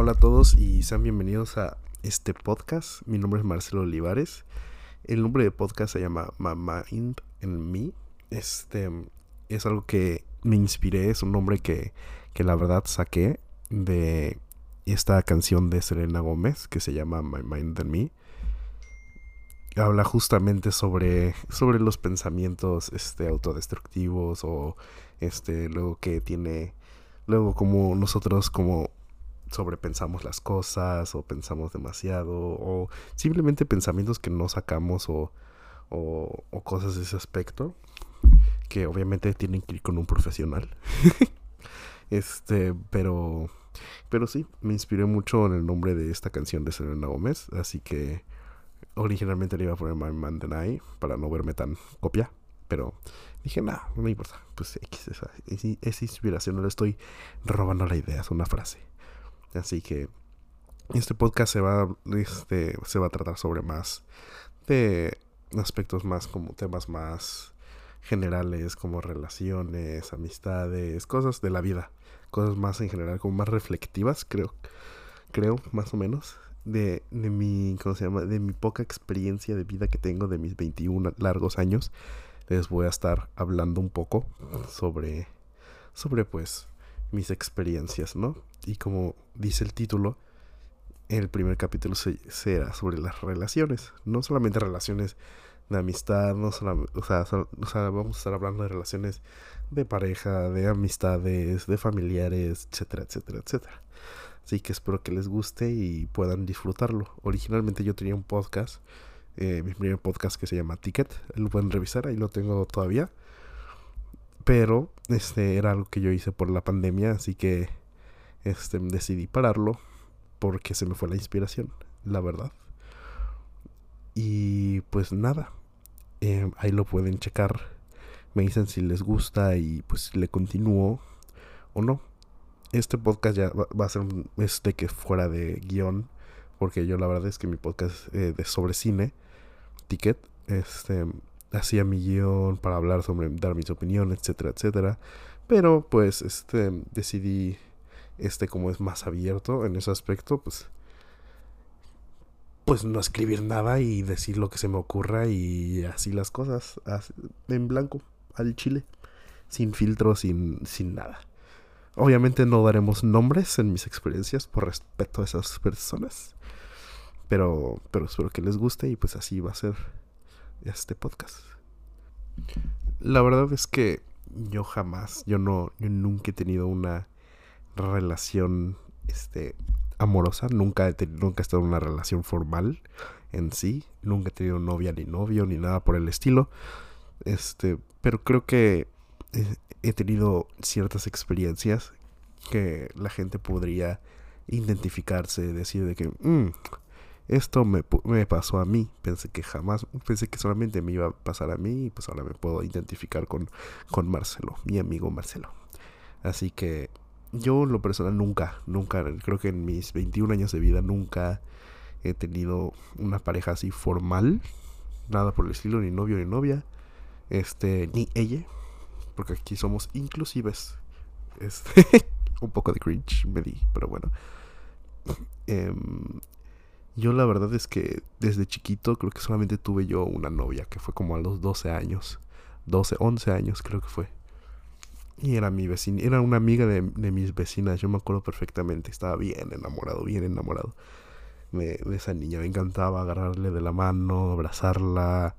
Hola a todos y sean bienvenidos a este podcast. Mi nombre es Marcelo Olivares. El nombre de podcast se llama My Mind and Me. Este es algo que me inspiré, es un nombre que, que la verdad saqué de esta canción de Selena Gómez que se llama My Mind and Me. Habla justamente sobre, sobre los pensamientos este, autodestructivos o este, luego que tiene, luego como nosotros como sobrepensamos las cosas o pensamos demasiado o simplemente pensamientos que no sacamos o, o, cosas de ese aspecto que obviamente tienen que ir con un profesional. este, pero pero sí, me inspiré mucho en el nombre de esta canción de Selena Gómez, así que originalmente le iba a poner My Man para no verme tan copia, pero dije, nah, no importa, pues esa inspiración, no le estoy robando la idea, es una frase. Así que este podcast se va, este, se va a tratar sobre más de aspectos más como temas más generales como relaciones, amistades, cosas de la vida, cosas más en general como más reflectivas, creo, creo más o menos de, de mi, ¿cómo se llama? De mi poca experiencia de vida que tengo de mis 21 largos años. Les voy a estar hablando un poco sobre sobre pues mis experiencias, ¿no? Y como dice el título, el primer capítulo será sobre las relaciones, no solamente relaciones de amistad, no solamente, o sea, vamos a estar hablando de relaciones de pareja, de amistades, de familiares, etcétera, etcétera, etcétera. Así que espero que les guste y puedan disfrutarlo. Originalmente yo tenía un podcast, eh, mi primer podcast que se llama Ticket, lo pueden revisar, ahí lo tengo todavía. Pero este era algo que yo hice por la pandemia, así que este decidí pararlo porque se me fue la inspiración, la verdad. Y pues nada, eh, ahí lo pueden checar. Me dicen si les gusta y pues le continúo o no. Este podcast ya va, a ser este que fuera de guion. Porque yo la verdad es que mi podcast eh, de sobre cine, Ticket, este, hacía mi guion para hablar sobre, dar mis opiniones, etcétera, etcétera. Pero pues este, decidí, este como es más abierto en ese aspecto, pues pues no escribir nada y decir lo que se me ocurra y así las cosas, en blanco, al chile, sin filtro, sin, sin nada. Obviamente no daremos nombres en mis experiencias por respeto a esas personas, pero, pero espero que les guste y pues así va a ser este podcast. La verdad es que yo jamás, yo no, yo nunca he tenido una relación, este, amorosa, nunca he, nunca he estado en una relación formal en sí, nunca he tenido novia ni novio ni nada por el estilo. Este, pero creo que he, tenido ciertas experiencias que la gente podría identificarse, decir de que mm, esto me, me, pasó a mí, pensé que jamás, pensé que solamente me iba a pasar a mí y pues ahora me puedo identificar con, con Marcelo, mi amigo Marcelo. Así que yo lo personal nunca, nunca, creo que en mis 21 años de vida nunca he tenido una pareja así formal, nada por el estilo, ni novio ni novia, este, ni ella, porque aquí somos inclusives. Este, un poco de cringe me di, pero bueno. Em, yo la verdad es que desde chiquito creo que solamente tuve yo una novia, que fue como a los 12 años, 12, 11 años creo que fue. Y era mi vecina, era una amiga de, mis vecinas, yo me acuerdo perfectamente, estaba bien enamorado, bien enamorado de, esa niña, me encantaba agarrarle de la mano, abrazarla,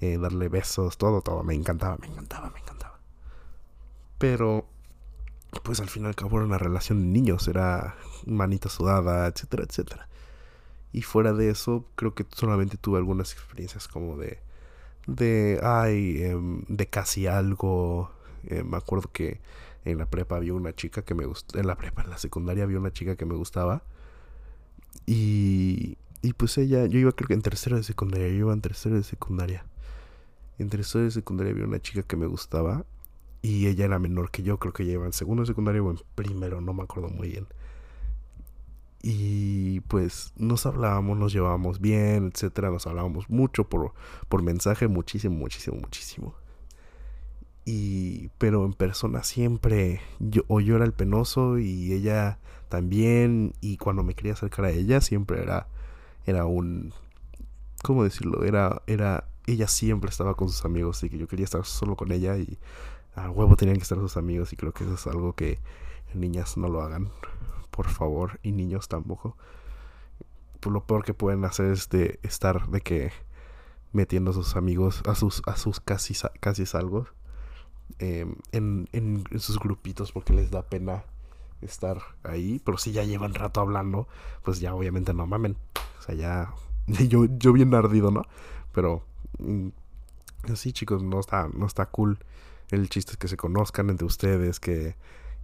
eh, darle besos, todo, todo, me encantaba, me encantaba, me encantaba. Pero, pues al final acabó una relación de niños, era manita sudada, etcétera, etcétera. Y fuera de eso, creo que solamente tuve algunas experiencias como de, de, ay, em, de casi algo, eh, me acuerdo que en la prepa había una chica que me gustaba. En la prepa, en la secundaria había una chica que me gustaba. Y, y pues ella, yo iba creo que en tercero de secundaria, yo iba en tercero de secundaria. En tercero de secundaria había una chica que me gustaba. Y ella era menor que yo, creo que ella iba en segundo de secundaria o en primero, no me acuerdo muy bien. Y pues nos hablábamos, nos llevábamos bien, etcétera, nos hablábamos mucho por, por mensaje, muchísimo, muchísimo, muchísimo. Y, pero en persona siempre, yo, o yo era el penoso y ella también. Y cuando me quería acercar a ella, siempre era, era un, ¿cómo decirlo? Era, era, ella siempre estaba con sus amigos y que yo quería estar solo con ella y a huevo tenían que estar sus amigos y creo que eso es algo que niñas no lo hagan, por favor, y niños tampoco. Lo peor que pueden hacer es de estar de que metiendo a sus amigos, a sus, a sus casi, casi salvos em, en, en, sus grupitos porque les da pena estar ahí. Pero si ya llevan rato hablando, pues ya obviamente no mamen. O sea, ya yo, yo bien ardido, ¿no? Pero mm, así chicos, no está, no está cool. El chiste es que se conozcan entre ustedes, que,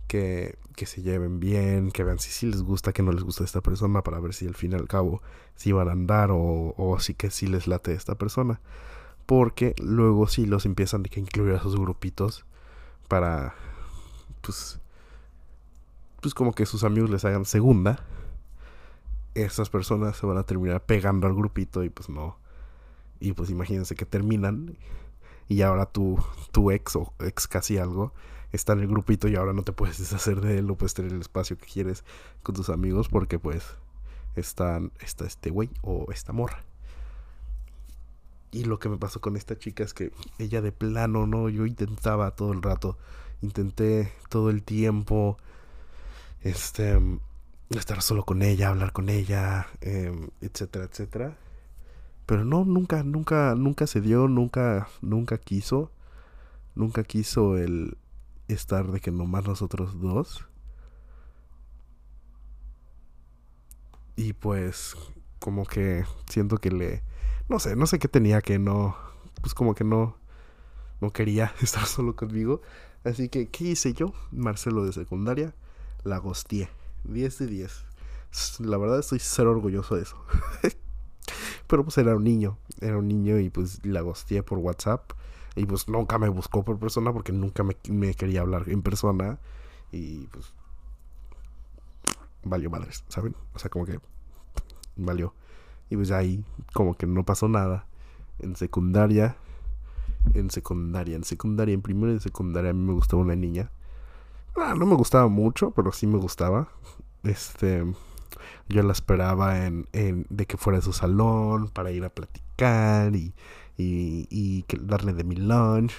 que, que se lleven bien, que vean si sí les gusta, que no les gusta esta persona, para ver si al fin y al cabo si van a andar o, o si que sí les late esta persona. Porque luego sí los empiezan a incluir a sus grupitos para, pues, pues como que sus amigos les hagan segunda. Estas personas se van a terminar pegando al grupito y pues no. Y pues imagínense que terminan y ahora tu, tu ex o ex casi algo está en el grupito y ahora no te puedes deshacer de él o puedes tener el espacio que quieres con tus amigos porque pues están, está este güey o esta morra. Y lo que me pasó con esta chica es que ella de plano, ¿no? Yo intentaba todo el rato, intenté todo el tiempo, este, estar solo con ella, hablar con ella, em, etcétera, etcétera. Pero no, nunca, nunca, nunca se dio, nunca, nunca quiso, nunca quiso el, estar de que nomás nosotros dos. Y pues como que siento que le no sé, no sé qué tenía que no pues como que no no quería estar solo conmigo. Así que ¿qué hice yo? Marcelo de secundaria la gosteé. 10 de 10. La verdad estoy cero orgulloso de eso. Pero pues era un niño, era un niño y pues la gosteé por WhatsApp y pues nunca me buscó por persona porque nunca me, quería hablar en persona. Y pues valió madres, ¿saben? O sea, como que valió. Y pues ahí como que no pasó nada. En secundaria, en secundaria, en secundaria, en primero de secundaria a mí me gustaba una niña. Ah, no me gustaba mucho, pero sí me gustaba. Este, yo la esperaba en, en de que fuera de su salón para ir a platicar y, y, y darle de mi lunch.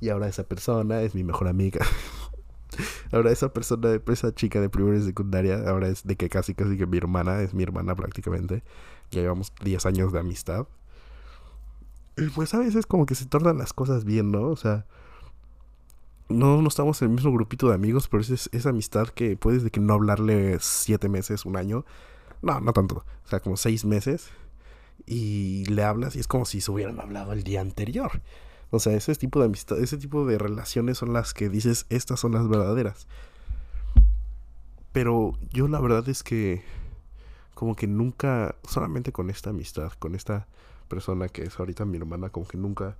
Y ahora esa persona es mi mejor amiga. ahora esa persona, esa chica de primera y secundaria, ahora es de que casi casi que mi hermana, es mi hermana prácticamente. Ya llevamos 10 años de amistad. Y pues a veces como que se tornan las cosas bien, ¿no? O sea, no, no estamos en el mismo grupito de amigos, pero es esa amistad que puedes de que no hablarle 7 meses, un año. No, no tanto. O sea, como 6 meses y le hablas y es como si se hubieran hablado el día anterior. O sea, ese tipo de amistad, ese tipo de relaciones son las que dices, estas son las verdaderas. Pero yo la verdad es que como que nunca, solamente con esta amistad, con esta persona que es ahorita mi hermana, como que nunca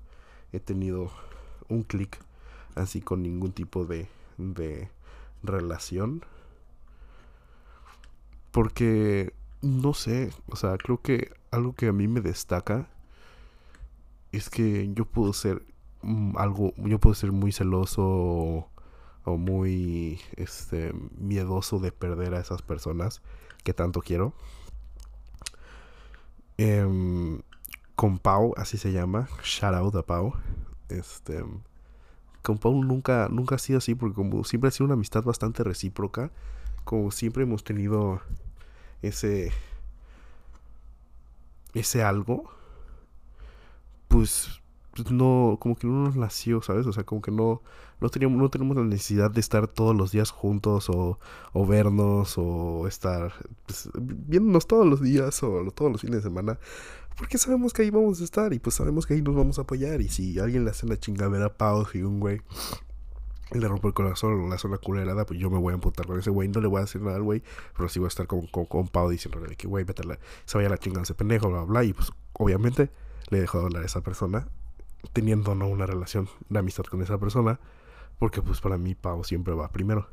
he tenido un clic así con ningún tipo de, de relación. Porque, no sé, o sea, creo que algo que a mí me destaca es que yo puedo ser mm, algo, yo puedo ser muy celoso o, muy este miedoso de perder a esas personas que tanto quiero. Em, con Pau, así se llama, shout out a Pau. Este con Pau nunca, nunca ha sido así, porque como siempre ha sido una amistad bastante recíproca, como siempre hemos tenido ese ese algo, pues, pues, no, como que no nos nació, ¿sabes? O sea, como que no, no, teníamos, no tenemos la necesidad de estar todos los días juntos o, o vernos o estar pues, viéndonos todos los días o todos los fines de semana. Porque sabemos que ahí vamos a estar y pues sabemos que ahí nos vamos a apoyar. Y si alguien le hace una chingadera a Pau y un güey le rompe el corazón o le hace una culerada, pues yo me voy a emputar con ese güey. No le voy a decir nada al güey, pero sí voy a estar con, con, con Pau diciéndole que güey, vete la, se vaya la chingada ese pendejo, bla, bla, Y pues obviamente le dejo de hablar a esa persona, teniendo no una relación de amistad con esa persona, porque pues para mí Pau siempre va primero.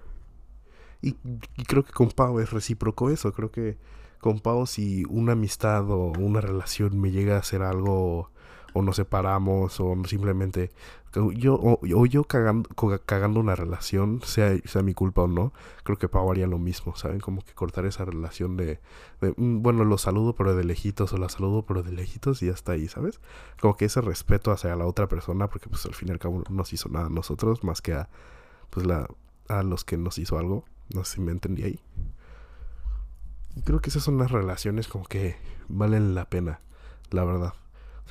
Y, y creo que con Pau es recíproco eso. Creo que con Pau si una amistad o una relación me llega a hacer algo o nos separamos o simplemente yo o, yo cagando, cagando una relación, sea, sea mi culpa o no, creo que Pau haría lo mismo, ¿saben? Como que cortar esa relación de, mm, bueno, lo saludo pero de lejitos o la saludo pero de lejitos y hasta ahí, ¿sabes? Como que ese respeto hacia la otra persona, porque pues al fin y al cabo no nos hizo nada a nosotros más que a, pues la, a los que nos hizo algo, no sé si me entendí ahí. Y creo que esas son las relaciones como que valen la pena, la verdad.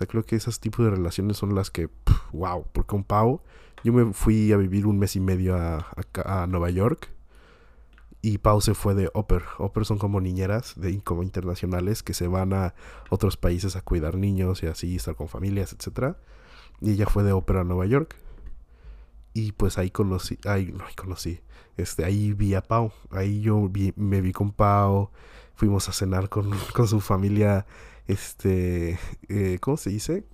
Creo que esos tipos de relaciones son las que, wow, porque con Pau, yo me fui a vivir un mes y medio a, a, Nueva York y Pau se fue de Oper. Oper son como niñeras de como internacionales que se van a otros países a cuidar niños y así estar con familias, etcétera. Y ella fue de Oper a Nueva York. Y pues ahí conocí, ahí, no, conocí, este, ahí vi a Pau, ahí yo me vi con Pau, fuimos a cenar con, con su familia este, eh, ¿cómo se dice?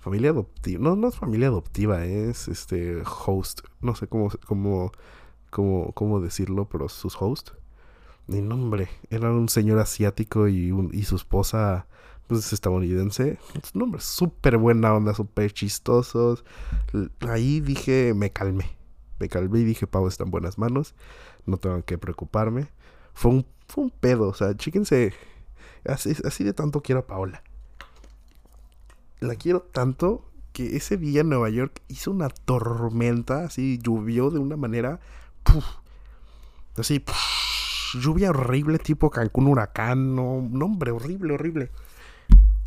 Familia adoptiva. No, no es familia adoptiva, es este host. No sé cómo, cómo, cómo, cómo decirlo, pero sus host. Mi nombre, era un señor asiático y, y su esposa, pues estadounidense. Un nombre súper buena onda, súper chistosos. Ahí dije, me calmé. Me calmé y dije, Pau está en buenas manos. No tengo que preocuparme. Fue un, fue un pedo, o sea, chíquense Así, así de tanto quiero a Paola. La quiero tanto que ese día en Nueva York hizo una tormenta, así llovió de una manera, así, lluvia horrible tipo Cancún huracán, no, hombre, horrible, horrible.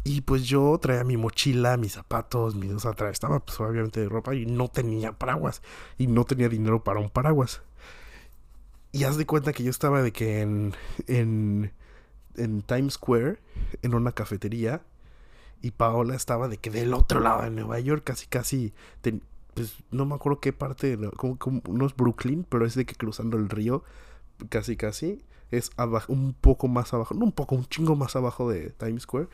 Y pues yo traía mi mochila, mis zapatos, mis, o estaba pues obviamente de ropa y no tenía paraguas y no tenía dinero para un paraguas. Y haz de cuenta que yo estaba de que en en Times Square, en una cafetería, y Paola estaba de que del otro lado de Nueva York, casi, casi, pues no me acuerdo qué parte, como, no es Brooklyn, pero es de que cruzando el río, casi, casi, es abajo, un poco más abajo, no un poco, un chingo más abajo de Times Square.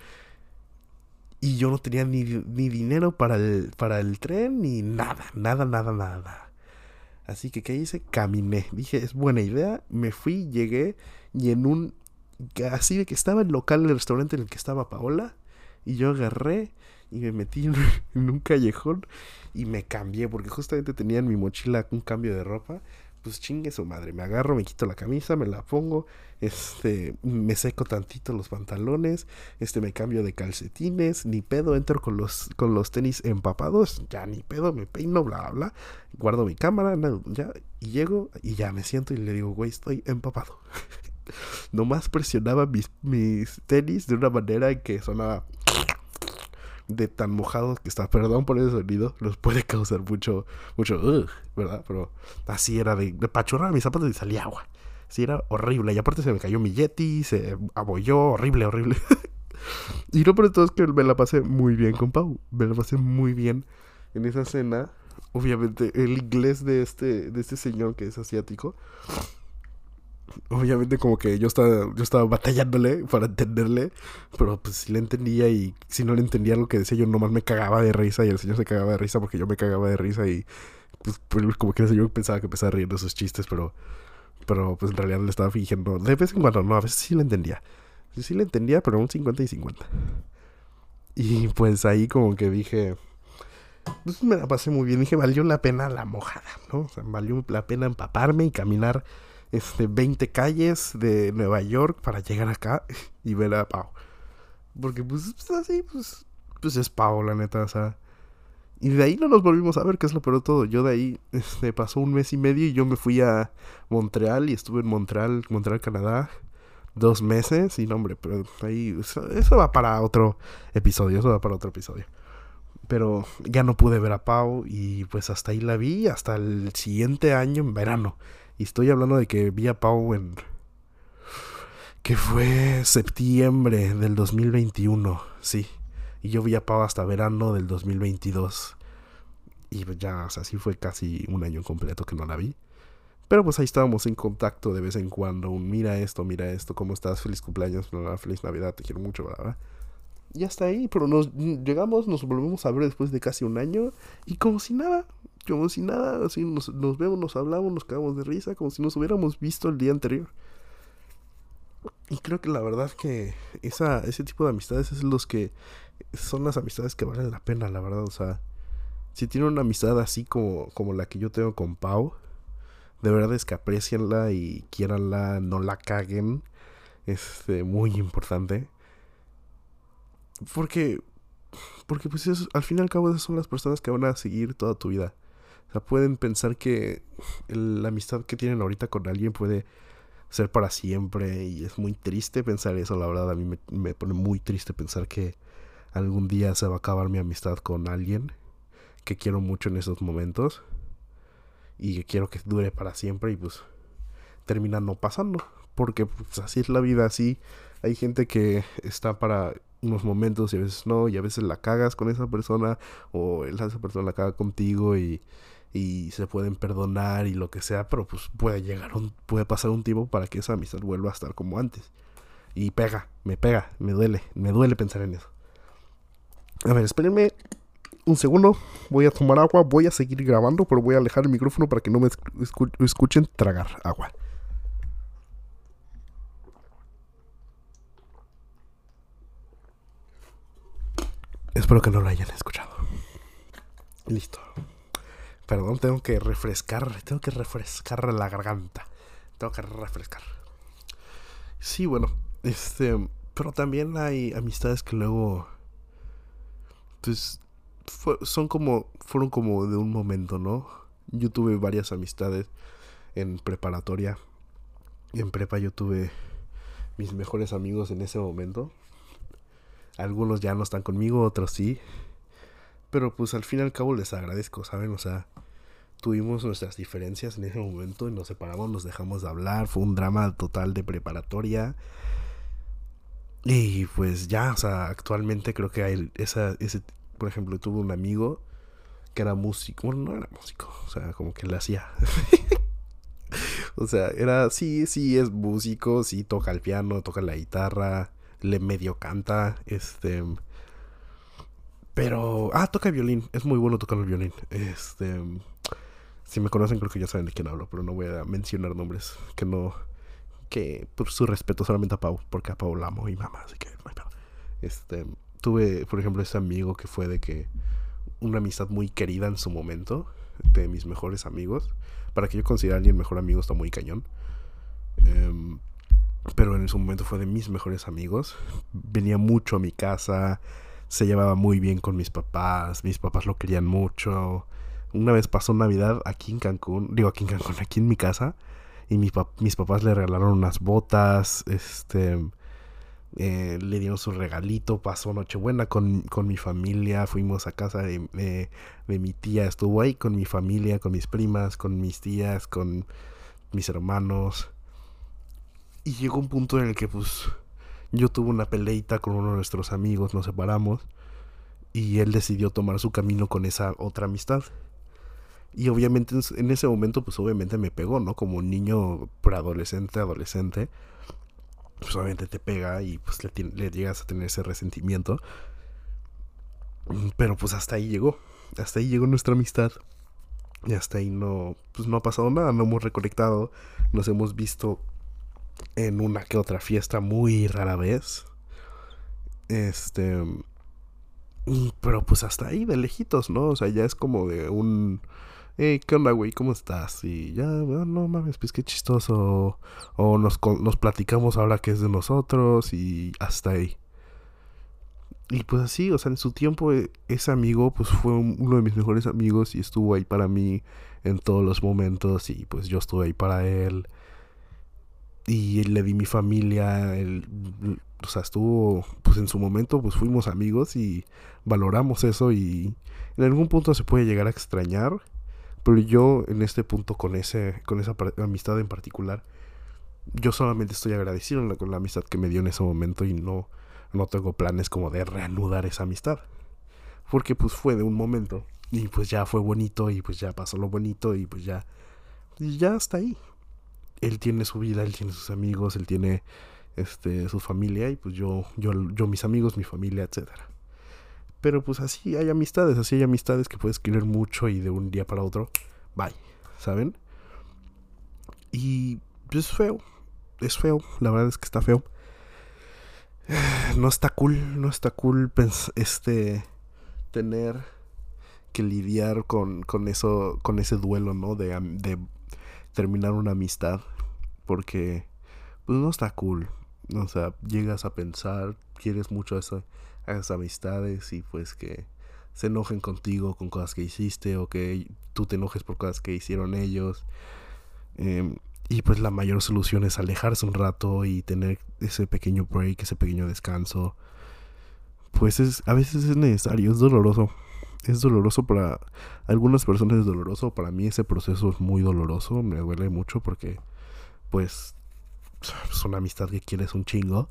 Y yo no tenía ni, ni dinero para el, para el tren, ni nada, nada, nada, nada. Así que, ¿qué hice? Caminé. Dije, es buena idea. Me fui, llegué y en un así de que estaba el local del restaurante en el que estaba Paola y yo agarré y me metí en, un callejón y me cambié porque justamente tenía en mi mochila un cambio de ropa pues chingue su madre, me agarro, me quito la camisa, me la pongo, este, me seco tantito los pantalones, este, me cambio de calcetines, ni pedo, entro con los, con los tenis empapados, ya ni pedo, me peino, bla, bla, guardo mi cámara, ya, y llego y ya me siento y le digo, güey, estoy empapado. nomás presionaba mis, mis tenis de una manera que sonaba de tan mojados que está. Perdón por ese sonido, los puede causar mucho, mucho, ¿verdad? Pero así era de, de pachurrar mis zapatos y salía agua. Sí, era horrible. Y aparte se me cayó mi Yeti, se abolló, horrible, horrible. y lo peor todo es que me la pasé muy bien con Pau. Me la pasé muy bien en esa cena. Obviamente, el inglés de este, de este señor que es asiático obviamente como que yo estaba, yo estaba batallándole para entenderle, pero pues si le entendía y si no le entendía lo que decía yo nomás me cagaba de risa y el señor se cagaba de risa porque yo me cagaba de risa y pues, pues como que señor pensaba que empezaba riendo sus chistes, pero pero pues en realidad le estaba fingiendo, de vez en cuando no, a veces sí le entendía, sí, sí le entendía, pero un 50 y 50. Y pues ahí como que dije, pues me la pasé muy bien, dije, valió la pena la mojada, ¿no? O sea, valió la pena empaparme y caminar este, 20 calles de Nueva York para llegar acá y ver a Pau. Porque pues, así, pues, pues es Pau, la neta, o sea. Y de ahí no nos volvimos a ver, que es lo peor todo. Yo de ahí este, pasó un mes y medio y yo me fui a Montreal y estuve en Montreal, Montreal, Canadá, dos meses. Y no, hombre, pero ahí, eso va para otro episodio, eso va para otro episodio. Pero ya no pude ver a Pau y pues hasta ahí la vi, hasta el siguiente año en verano. Y estoy hablando de que vi a Pau en... Que fue septiembre del 2021, sí. Y yo vi a Pau hasta verano del 2022. Y ya, o sea, sí fue casi un año completo que no la vi. Pero pues ahí estábamos en contacto de vez en cuando. mira esto, mira esto, ¿cómo estás? Feliz cumpleaños, feliz Navidad, te quiero mucho, ¿verdad? Y hasta ahí, pero nos llegamos, nos volvemos a ver después de casi un año. Y como si nada, como si nada, así nos, nos vemos, nos hablamos, nos cagamos de risa, como si nos hubiéramos visto el día anterior. Y creo que la verdad que esa, ese tipo de amistades es los que son las amistades que valen la pena, la verdad. O sea, si tienen una amistad así como, como la que yo tengo con Pau, de verdad es que aprecienla y quieranla, no la caguen. Es este, muy importante. Porque, porque pues al fin y al cabo esas son las personas que van a seguir toda tu vida. Sea, pueden pensar que la amistad que tienen ahorita con alguien puede ser para siempre y es muy triste pensar eso, la verdad a mí me, pone muy triste pensar que algún día se va a acabar mi amistad con alguien que quiero mucho en esos momentos y que quiero que dure para siempre y pues termina no pasando porque pues, así es la vida así hay gente que está para unos momentos y a veces no y a veces la cagas con esa persona o esa persona la caga contigo y, y se pueden perdonar y lo que sea pero pues puede llegar un puede pasar un tiempo para que esa amistad vuelva a estar como antes y pega me pega me duele me duele pensar en eso a ver espérenme un segundo, voy a tomar agua, voy a seguir grabando, pero voy a alejar el micrófono para que no me escuchen tragar agua. Espero que no lo hayan escuchado. Listo. Perdón, tengo que refrescar, tengo que refrescar la garganta. Tengo que refrescar. Sí, bueno, este, pero también hay amistades que luego pues son como, fueron como de un momento, ¿no? Yo tuve varias amistades en preparatoria. Y en prepa yo tuve mis mejores amigos en ese momento. Algunos ya no están conmigo, otros sí. Pero pues al fin y al cabo les agradezco, ¿saben? O sea, tuvimos nuestras diferencias en ese momento y nos separamos, nos dejamos de hablar. Fue un drama total de preparatoria. Y pues ya, o sea, actualmente creo que hay esa, ese, por ejemplo, tuve un amigo que era músico, bueno, no era músico, o sea, como que le hacía. o sea, era, sí, sí, es músico, sí, toca el piano, toca la guitarra, le medio canta, este... Pero, ah, toca violín, es muy bueno tocar el violín. Este, si me conocen creo que ya saben de quién hablo, pero no voy a mencionar nombres que no, que por su respeto solamente a Pau, porque a Pau la amo y mamá, así que no hay Este, tuve, por ejemplo, ese amigo que fue de que una amistad muy querida en su momento, de mis mejores amigos. Para que yo considere a alguien mejor amigo está muy cañón. Em, pero en su momento fue de mis mejores amigos. Venía mucho a mi casa, se llevaba muy bien con mis papás, mis papás lo querían mucho. Una vez pasó Navidad aquí en Cancún, digo aquí en Cancún, aquí en mi casa, y mis, papás le regalaron unas botas, este, eh, le dieron su regalito, pasó Nochebuena con, con mi familia, fuimos a casa de, de, mi tía, estuvo ahí con mi familia, con mis primas, con mis tías, con mis hermanos. Y llegó un punto en el que pues yo tuve una peleita con uno de nuestros amigos, nos separamos y él decidió tomar su camino con esa otra amistad. Y obviamente en ese momento pues obviamente me pegó, ¿no? Como un niño preadolescente, adolescente pues obviamente te pega y pues le, llegas a tener ese resentimiento. Pero pues hasta ahí llegó. Hasta ahí llegó nuestra amistad. Y hasta ahí no, pues no ha pasado nada, no hemos reconectado. Nos hemos visto en una que otra fiesta muy rara vez. Este... Pero pues hasta ahí, de lejitos, ¿no? O sea, ya es como de un hey, ¿qué onda, güey? ¿Cómo estás? Y ya, no mames, pues qué chistoso. O nos, nos platicamos ahora que es de nosotros y hasta ahí. Y pues así, o sea, en su tiempo eh, ese amigo pues fue uno de mis mejores amigos y estuvo ahí para mí en todos los momentos y pues yo estuve ahí para él. Y le di mi familia, él, o sea, estuvo, pues en su momento pues fuimos amigos y valoramos eso y en algún punto se puede llegar a extrañar pero yo en este punto con ese con esa amistad en particular yo solamente estoy agradecido con la amistad que me dio en ese momento y no no tengo planes como de reanudar esa amistad. Porque pues fue de un momento y pues ya fue bonito y pues ya pasó lo bonito y pues ya y ya está ahí. Él tiene su vida, él tiene sus amigos, él tiene este su familia y pues yo yo yo mis amigos, mi familia, etcétera. Pero pues así hay amistades, así hay amistades que puedes querer mucho y de un día para otro, bye, ¿saben? Y pues, es feo, es feo, la verdad es que está feo. no está cool, no está cool este tener que lidiar con, con eso, con ese duelo, ¿no? De, terminar una amistad. Porque, pues no está cool. O sea, llegas a pensar, quieres mucho a, a esas amistades y pues que se enojen contigo con cosas que hiciste o que tú te enojes por cosas que hicieron ellos. Em, y pues la mayor solución es alejarse un rato y tener ese pequeño break, ese pequeño descanso. Pues es, a veces es necesario, es doloroso. Es doloroso para algunas personas, es doloroso. Para mí ese proceso es muy doloroso, me duele mucho porque pues es una amistad que quieres un chingo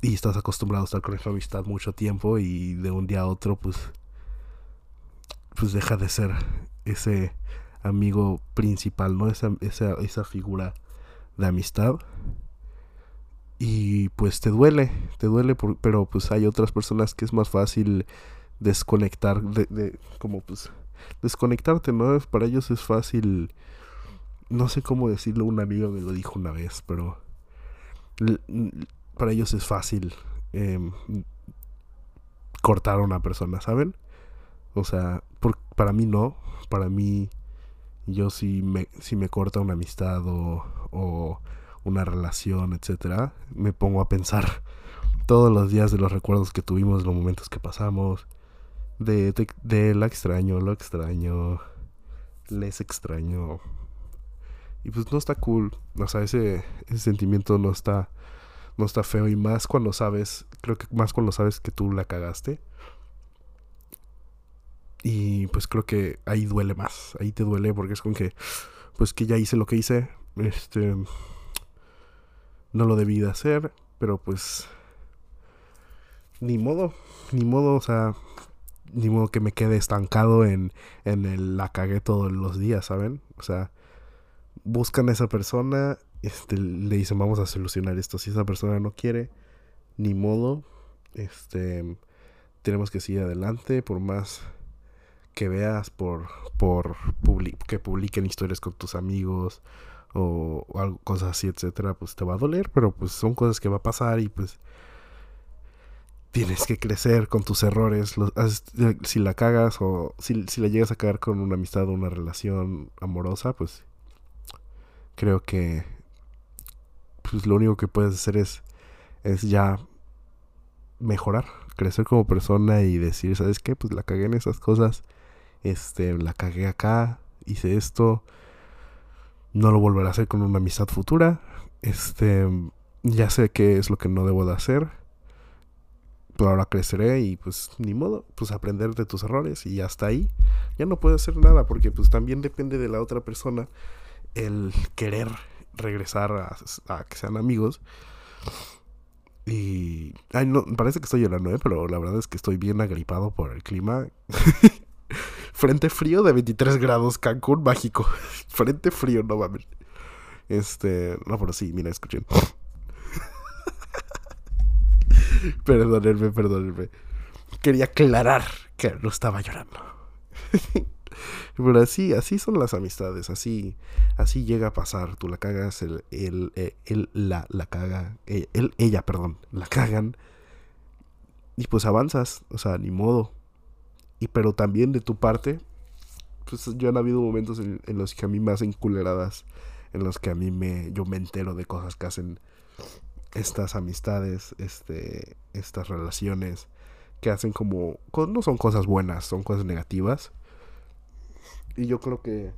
y estás acostumbrado a estar con esa amistad mucho tiempo y de un día a otro pues pues deja de ser ese amigo principal, ¿no? Esa, esa, esa figura de amistad. Y pues te duele, te duele, pero pues hay otras personas que es más fácil desconectar, de, como pues desconectarte, ¿no? Para ellos es fácil, no sé cómo decirlo, un amigo me lo dijo una vez, pero para ellos es fácil em, cortar a una persona, ¿saben? O sea, para mí no. Para mí, yo si me, si me corta una amistad o, o una relación, etcétera, me pongo a pensar todos los días de los recuerdos que tuvimos, los momentos que pasamos, de, de, de la extraño, lo extraño, les extraño. Y pues no está cool. O sea, ese, ese sentimiento no está no está feo y más cuando sabes, creo que más cuando sabes que tú la cagaste. Y pues creo que ahí duele más, ahí te duele porque es con que, pues que ya hice lo que hice, este, no lo debí de hacer, pero pues, ni modo, ni modo, o sea, ni modo que me quede estancado en, en el la cagué todos los días, ¿saben? O sea, buscan a esa persona este, le dicen vamos a solucionar esto. Si esa persona no quiere, ni modo, este, tenemos que seguir adelante por más que veas, por, por que publiquen historias con tus amigos o, algo, cosas así, etcétera, pues te va a doler, pero pues son cosas que va a pasar y pues tienes que crecer con tus errores. si la cagas o si, si la llegas a cagar con una amistad o una relación amorosa, pues creo que pues lo único que puedes hacer es, es ya mejorar, crecer como persona y decir, ¿sabes qué? Pues la cagué en esas cosas, este, la cagué acá, hice esto, no lo volveré a hacer con una amistad futura, este, ya sé qué es lo que no debo de hacer, pero ahora creceré y pues ni modo, pues aprender de tus errores y hasta ahí ya no puedo hacer nada porque pues también depende de la otra persona el querer regresar a, que sean amigos. Y. Ay, no, parece que estoy llorando, ¿eh? Pero la verdad es que estoy bien agripado por el clima. Frente frío de 23 grados, Cancún mágico. Frente frío, no mames. Este. No, pero sí, mira, escuchen. perdónenme, perdónenme. Quería aclarar que no estaba llorando. Pero así, así son las amistades, así, así llega a pasar. Tú la cagas, él, él, eh, él, la, la caga, eh, él, ella, perdón, la cagan. Y pues avanzas, o sea, ni modo. Y pero también de tu parte, pues ya han habido momentos en, los que a mí me hacen culeradas, en los que a mí me, yo me entero de cosas que hacen estas amistades, este, estas relaciones, que hacen como, no son cosas buenas, son cosas negativas y yo creo que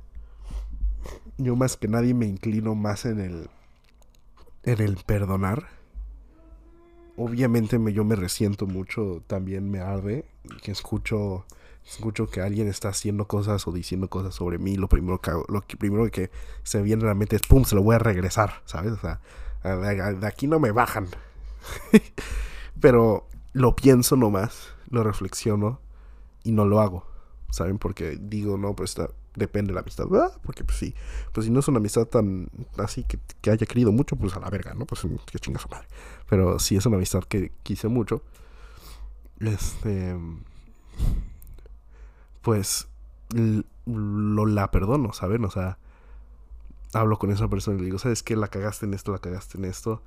yo más que nadie me inclino más en el en el perdonar. Obviamente me, yo me resiento mucho, también me arde que escucho escucho que alguien está haciendo cosas o diciendo cosas sobre mí, lo primero que lo que primero que se viene a la mente es pum, se lo voy a regresar, ¿sabes? O sea, de, aquí no me bajan. Pero lo pienso nomás, lo reflexiono y no lo hago. ¿saben? Porque digo, no, pues está, depende de la amistad, ¿verdad? Porque pues sí, pues si no es una amistad tan así que, que haya querido mucho, pues a la verga, ¿no? Pues que chinga su madre. Pero si es una amistad que quise mucho, este, pues lo la perdono, ¿saben? O sea, hablo con esa persona y le digo, ¿sabes qué? La cagaste en esto, la cagaste en esto.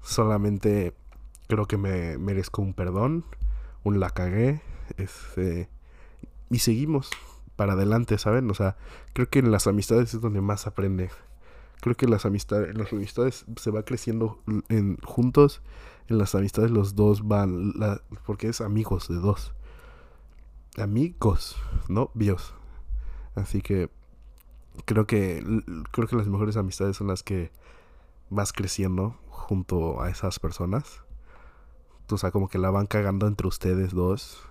Solamente creo que me merezco un perdón, un la cagué, este, y seguimos para adelante, ¿saben? O sea, creo que en las amistades es donde más aprende. Creo que las amistades, en las amistades se va creciendo en, juntos. En las amistades los dos van, porque es amigos de dos. Amigos, no bios. Así que creo que creo que las mejores amistades son las que vas creciendo junto a esas personas. O sea, como que la van cagando entre ustedes dos.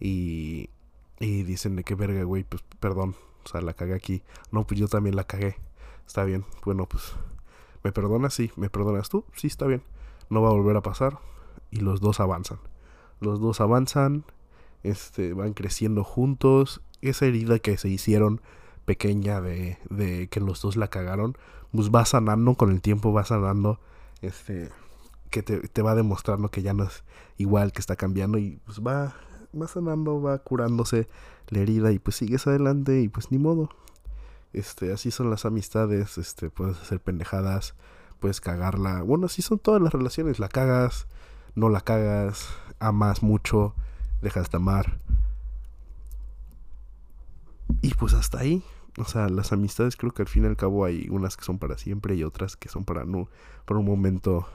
Y, y dicen de qué verga, güey, pues perdón. O sea, la cagué aquí. No, pues yo también la cagué. Está bien. Bueno, pues ¿me perdonas? Sí. ¿Me perdonas tú? Sí, está bien. No va a volver a pasar. Y los dos avanzan. Los dos avanzan. Este, van creciendo juntos. Esa herida que se hicieron pequeña de, de que los dos la cagaron, pues va sanando con el tiempo, va sanando. Este, que te, te va demostrando que ya no es igual, que está cambiando y pues va, va sanando, va curándose la herida y pues sigues adelante y pues ni modo. Este, así son las amistades, este, puedes hacer pendejadas, puedes cagarla. Bueno, así son todas las relaciones, la cagas, no la cagas, amas mucho, dejas de amar. Y pues hasta ahí. O sea, las amistades creo que al fin y al cabo hay unas que son para siempre y otras que son para no, para un momento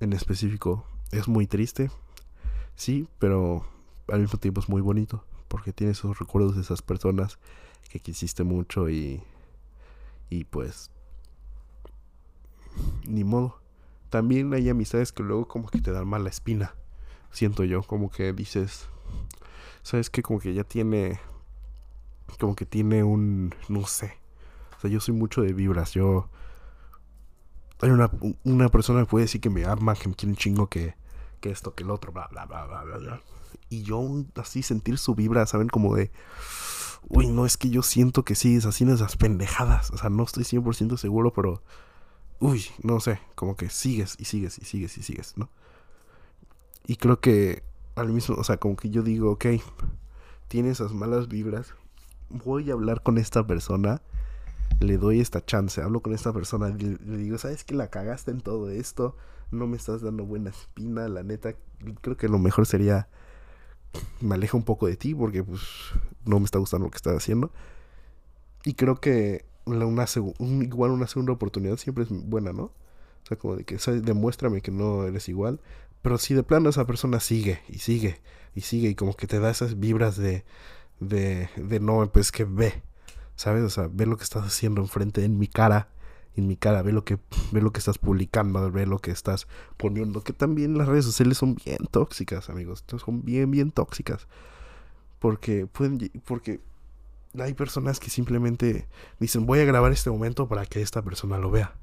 en específico. Es muy triste, sí, pero al mismo tiempo es muy bonito porque tienes esos recuerdos de esas personas que quisiste mucho y y pues ni modo. También hay amistades que luego como que te dan mala espina. Siento yo, como que dices, sabes que como que ya tiene como que tiene un no sé. O sea, yo soy mucho de vibras, yo hay una, una persona que puede decir que me ama, que me quiere un chingo, que, que esto, que el otro, bla, bla, bla, bla, bla. Y yo así sentir su vibra, ¿saben? Como de, uy, no, es que yo siento que sí, es así esas pendejadas. O sea, no estoy 100% seguro, pero, uy, no sé, como que sigues y sigues y sigues y sigues, ¿no? Y creo que al mismo, o sea, como que yo digo, ok, tiene esas malas vibras, voy a hablar con esta persona le doy esta chance, hablo con esta persona, le, digo, ¿sabes que la cagaste en todo esto? No me estás dando buena espina, la neta, creo que lo mejor sería me aleja un poco de ti porque pues no me está gustando lo que estás haciendo. Y creo que una, igual una segunda oportunidad siempre es buena, ¿no? O sea, como de que demuéstrame que no eres igual. Pero si de plano esa persona sigue y sigue y sigue y como que te da esas vibras de, de, de no, pues que ve, ¿sabes? O sea, ve lo que estás haciendo enfrente, en mi cara, en mi cara, ve lo que, ve lo que estás publicando, ve lo que estás poniendo, que también las redes sociales son bien tóxicas, amigos, son bien, bien tóxicas, porque pueden, porque hay personas que simplemente dicen, voy a grabar este momento para que esta persona lo vea.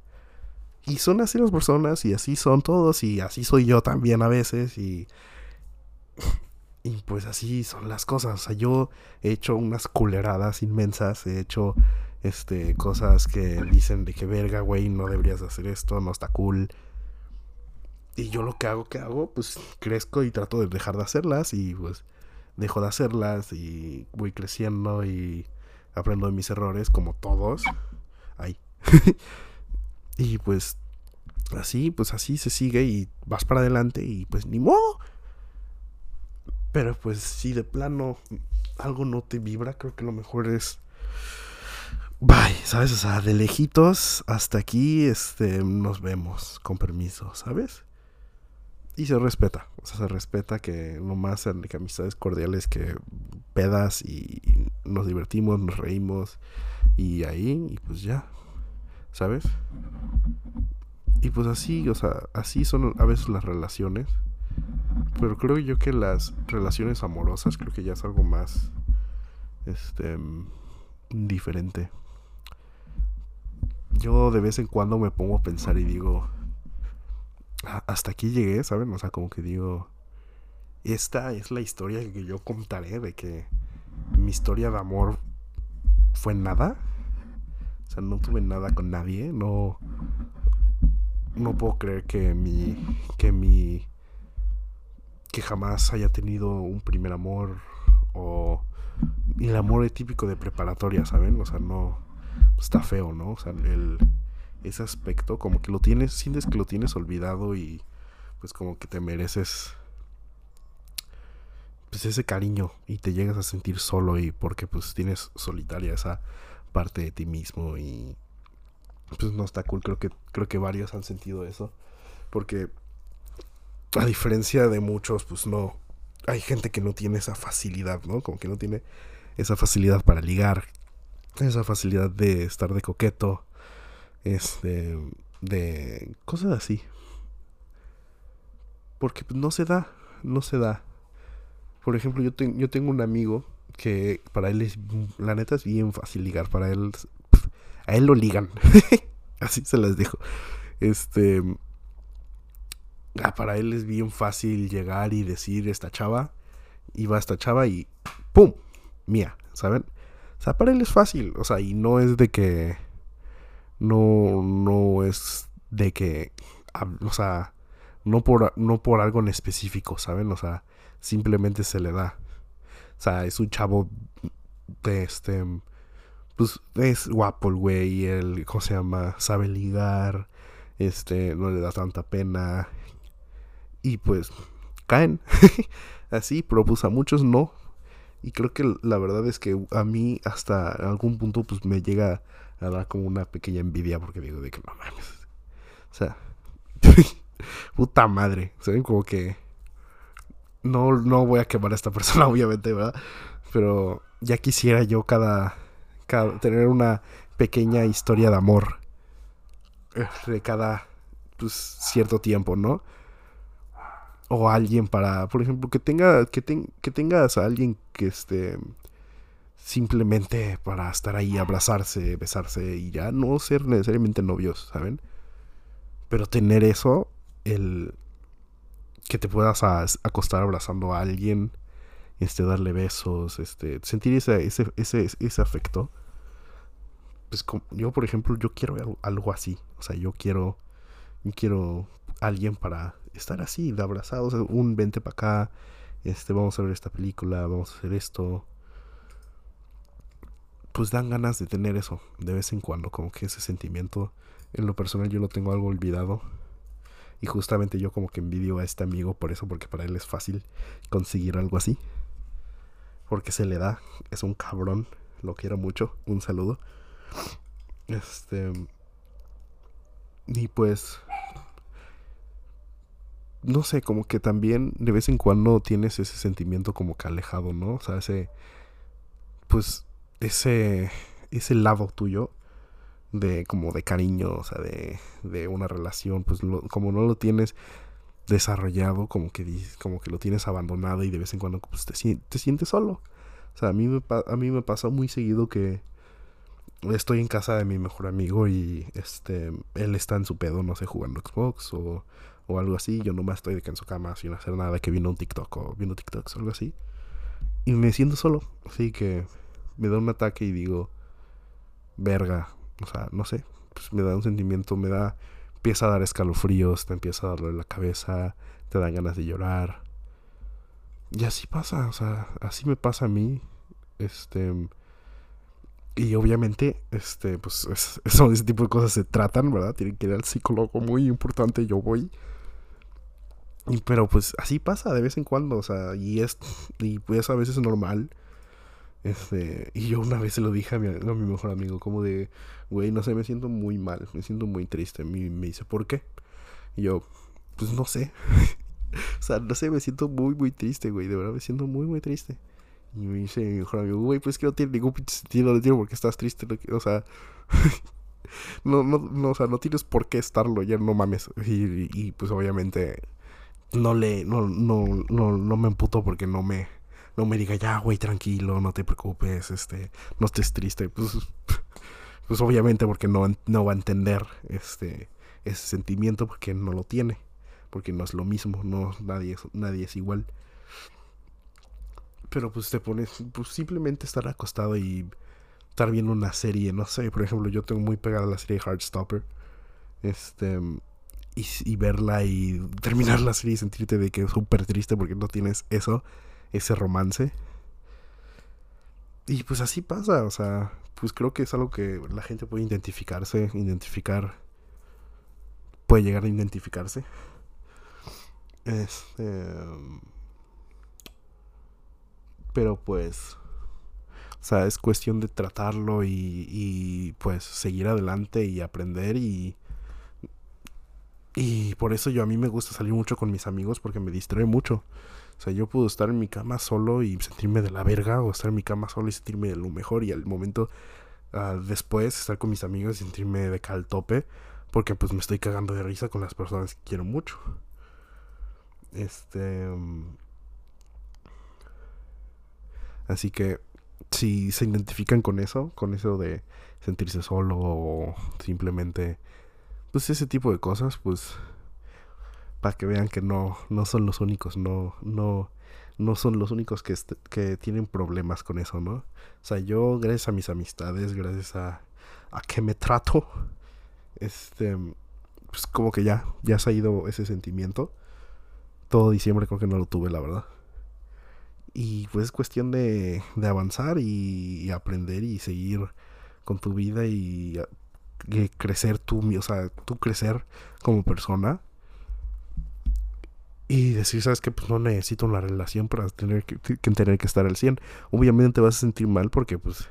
Y son así las personas, y así son todos, y así soy yo también a veces, y y pues así son las cosas. O sea, yo he hecho unas culeradas inmensas. He hecho este cosas que dicen de que verga, güey, no deberías hacer esto, no está cool. Y yo lo que hago, que hago, pues crezco y trato de dejar de hacerlas y pues dejo de hacerlas y voy creciendo y aprendo de mis errores como todos. Ay. y pues así, pues así se sigue y vas para adelante y pues ni modo. Pero pues si de plano algo no te vibra, creo que lo mejor es... Bye, ¿sabes? O sea, de lejitos hasta aquí este, nos vemos, con permiso, ¿sabes? Y se respeta, o sea, se respeta que nomás sean de amistades cordiales que pedas y nos divertimos, nos reímos y ahí, y pues ya, ¿sabes? Y pues así, o sea, así son a veces las relaciones. Pero creo yo que las relaciones amorosas creo que ya es algo más este diferente. Yo de vez en cuando me pongo a pensar y digo ah, hasta aquí llegué, ¿saben? O sea, como que digo esta es la historia que yo contaré de que mi historia de amor fue nada. O sea, no tuve nada con nadie, no no puedo creer que mi que mi que jamás haya tenido un primer amor o el amor típico de preparatoria, ¿saben? O sea, no está feo, ¿no? O sea, el, ese aspecto, como que lo tienes, sientes que lo tienes olvidado y pues como que te mereces pues ese cariño y te llegas a sentir solo y porque pues tienes solitaria esa parte de ti mismo y pues no está cool, creo que creo que varios han sentido eso porque a diferencia de muchos pues no hay gente que no tiene esa facilidad, ¿no? Como que no tiene esa facilidad para ligar, esa facilidad de estar de coqueto, este, de cosas así. Porque no se da, no se da. Por ejemplo, yo, yo tengo un amigo que para él es, la neta es bien fácil ligar, para él, a él lo ligan. así se las dejo. Este, ah, para él es bien fácil llegar y decir esta chava, y va esta chava y ¡pum! Mía, ¿saben? O sea, para él es fácil, o sea, y no es de que no, no es de que, o sea, no por, no por algo en específico, ¿saben? O sea, simplemente se le da. O sea, es un chavo de este, pues es guapo el güey, el, ¿cómo se llama? Sabe ligar, este, no le da tanta pena. Y pues, caen. Así, pero pues a muchos no. Y creo que la verdad es que a mí hasta algún punto pues me llega a dar como una pequeña envidia porque digo de que no mames. O sea, puta madre. ¿Saben? Como que no, no voy a quemar a esta persona, obviamente, ¿verdad? Pero ya quisiera yo cada, cada tener una pequeña historia de amor eh, de cada pues, cierto tiempo, ¿no? O alguien para, por ejemplo, que tenga que, que tengas a alguien que esté simplemente para estar ahí, abrazarse, besarse y ya no ser necesariamente novios, ¿saben? Pero tener eso, el que te puedas acostar abrazando a alguien, este, darle besos, este, sentir ese, ese, ese, ese afecto. Pues yo, por ejemplo, yo quiero algo así. O sea, yo quiero, yo quiero alguien para estar así, de abrazados, un vente para acá, este, vamos a ver esta película, vamos a hacer esto pues dan ganas de tener eso de vez en cuando, como que ese sentimiento en lo personal yo lo tengo algo olvidado. Y justamente yo como que envidio a este amigo por eso, porque para él es fácil conseguir algo así. Porque se le da, es un cabrón, lo quiero mucho, un saludo. Este... Y pues... No sé, como que también de vez en cuando tienes ese sentimiento como que alejado, ¿no? O sea, ese... Pues ese, ese lado tuyo de como de cariño, o sea, de, de una relación, pues como no lo tienes desarrollado, como que, como que lo tienes abandonado y de vez en cuando pues, te, te sientes solo. O sea, a mí, me, a mí me pasa muy seguido que estoy en casa de mi mejor amigo y este él está en su pedo, no sé, jugando Xbox o, o algo así. Yo nomás estoy de que en su cama sin hacer nada, que vino un TikTok o viendo TikToks o algo así. Y me siento solo. Así que me da un ataque y digo, verga, o sea, no sé, pues me da un sentimiento, me da, empieza a dar escalofríos, te empieza a darle la cabeza, te dan ganas de llorar. Y así pasa, o sea, así me pasa a mí, este... Y obviamente, este, pues, eso, ese tipo de cosas se tratan, ¿verdad? Tienen que ir al psicólogo, muy importante, yo voy. Pero pues así pasa de vez en cuando, o sea, y es, y pues a veces es normal. Este, y yo una vez se lo dije a mi, a mi mejor amigo, como de, güey, no sé, me siento muy mal, me siento muy triste. Me, me dice, ¿por qué? Y yo, pues no sé. o sea, no sé, me siento muy, muy triste, güey, de verdad me siento muy, muy triste. Y me dice mi mejor amigo, güey, pues que no tiene ningún sentido de porque estás triste, o sea, no, no, no, o sea, no tienes por qué estarlo, ya no mames. Y pues obviamente no le, no, no, no, no me emputo porque no me no me diga, ya, güey, tranquilo, no te preocupes, este, no estés triste. Pues, pues obviamente porque no, no va a entender este, ese sentimiento porque no lo tiene. Porque no es lo mismo, no, nadie, nadie es igual. Pero pues te pones, pues simplemente estar acostado y estar viendo una serie, no sé, por ejemplo, yo tengo muy pegada la serie Heartstopper. Este, y, verla y terminar la serie y sentirte de que es súper triste porque no tienes eso ese romance. Y pues así pasa, o sea, pues creo que es algo que la gente puede identificarse, identificar puede llegar a identificarse. Este. Pero pues. O sea, es cuestión de tratarlo y, y pues seguir adelante y aprender y. Y por eso yo a mí me gusta salir mucho con mis amigos porque me distrae mucho. O sea, yo puedo estar en mi cama solo y sentirme de la verga o estar en mi cama solo y sentirme de lo mejor y al momento uh, después estar con mis amigos y sentirme de cal tope porque pues me estoy cagando de risa con las personas que quiero mucho. Este... Así que si se identifican con eso, con eso de sentirse solo o simplemente pues ese tipo de cosas, pues para que vean que no no son los únicos, no no no son los únicos que, que tienen problemas con eso, ¿no? O sea, yo gracias a mis amistades, gracias a a que me trato este pues como que ya ya se ha ido ese sentimiento. Todo diciembre creo que no lo tuve, la verdad. Y pues es cuestión de, de avanzar y, aprender y seguir con tu vida y, crecer tú, o sea, tú crecer como persona. Y decir, sabes que pues no necesito una relación para tener que, tener que estar al 100. Obviamente te vas a sentir mal porque pues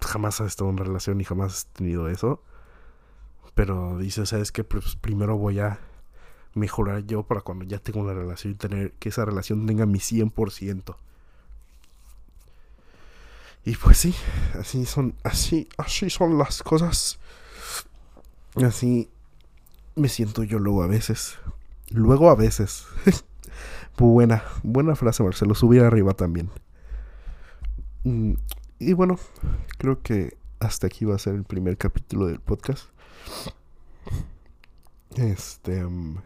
jamás has estado en relación y jamás has tenido eso. Pero dices, sabes que pues primero voy a mejorar yo para cuando ya tengo una relación y tener que esa relación tenga mi 100%. Y pues sí, así son, así, así son las cosas. Así me siento yo luego a veces. Luego a veces. buena, buena frase, Marcelo. Subir arriba también. Mm, y bueno, creo que hasta aquí va a ser el primer capítulo del podcast. Este. Mm,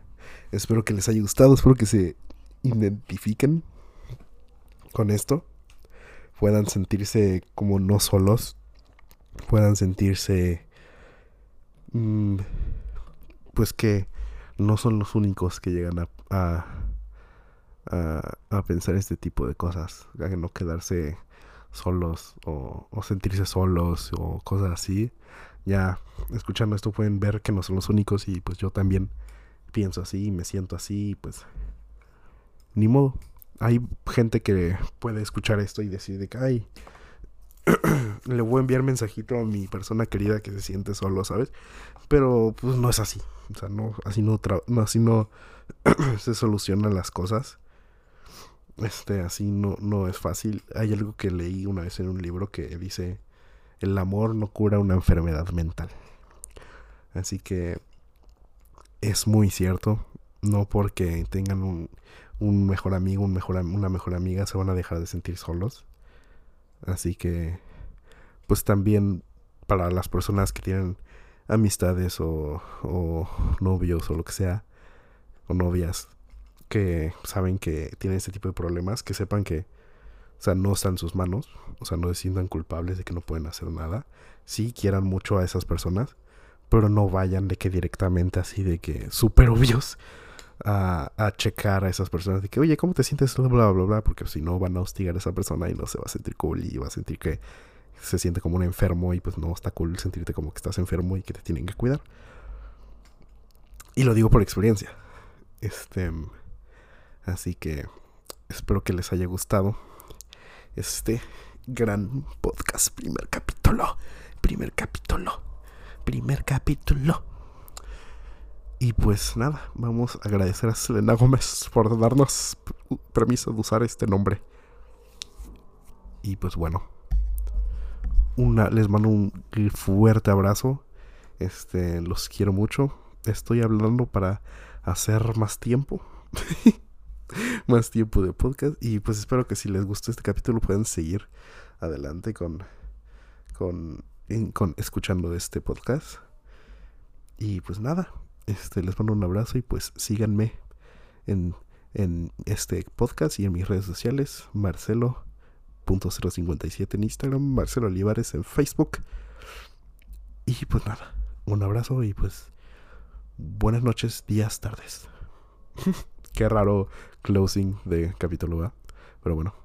Espero que les haya gustado, espero que se identifiquen con esto. Puedan sentirse como no solos. Puedan sentirse... Mm, pues que no son los únicos que llegan a, a, a, pensar este tipo de cosas. A no quedarse solos o, o, sentirse solos o cosas así. Ya escuchando esto pueden ver que no son los únicos y pues yo también pienso así, me siento así, pues ni modo. Hay gente que puede escuchar esto y decir que, ay, le voy a enviar mensajito a mi persona querida que se siente solo, ¿sabes? Pero pues no es así. O sea, no, así no, así se solucionan las cosas. Este, así no, no es fácil. Hay algo que leí una vez en un libro que dice, el amor no cura una enfermedad mental. Así que es muy cierto. No porque tengan un, un mejor amigo, un mejor, una mejor amiga, se van a dejar de sentir solos. Así que, pues también para las personas que tienen amistades o, o novios o lo que sea, o novias, que saben que tienen este tipo de problemas, que sepan que, o sea, no están en sus manos, o sea, no se sientan culpables de que no pueden hacer nada. Sí quieran mucho a esas personas, pero no vayan de que directamente así de que súper obvios a, a, checar a esas personas de que, oye, ¿cómo te sientes? Bla, bla, bla, porque si no van a hostigar a esa persona y no se va a sentir cool y va a sentir que se siente como un enfermo y pues no está cool sentirte como que estás enfermo y que te tienen que cuidar. Y lo digo por experiencia. Este, así que espero que les haya gustado este gran podcast, primer capítulo, primer capítulo primer capítulo. Y pues nada, vamos a agradecer a Selena Gómez por darnos permiso de usar este nombre. Y pues bueno, una, les mando un fuerte abrazo. Este, los quiero mucho. Estoy hablando para hacer más tiempo. más tiempo de podcast. Y pues espero que si les gustó este capítulo puedan seguir adelante con, con con, escuchando este podcast. Y pues nada, este, les mando un abrazo y pues síganme en, en este podcast y en mis redes sociales, Marcelo.057 en Instagram, Marcelo Olivares en Facebook. Y pues nada, un abrazo y pues buenas noches, días, tardes. Qué raro closing de capítulo A, pero bueno.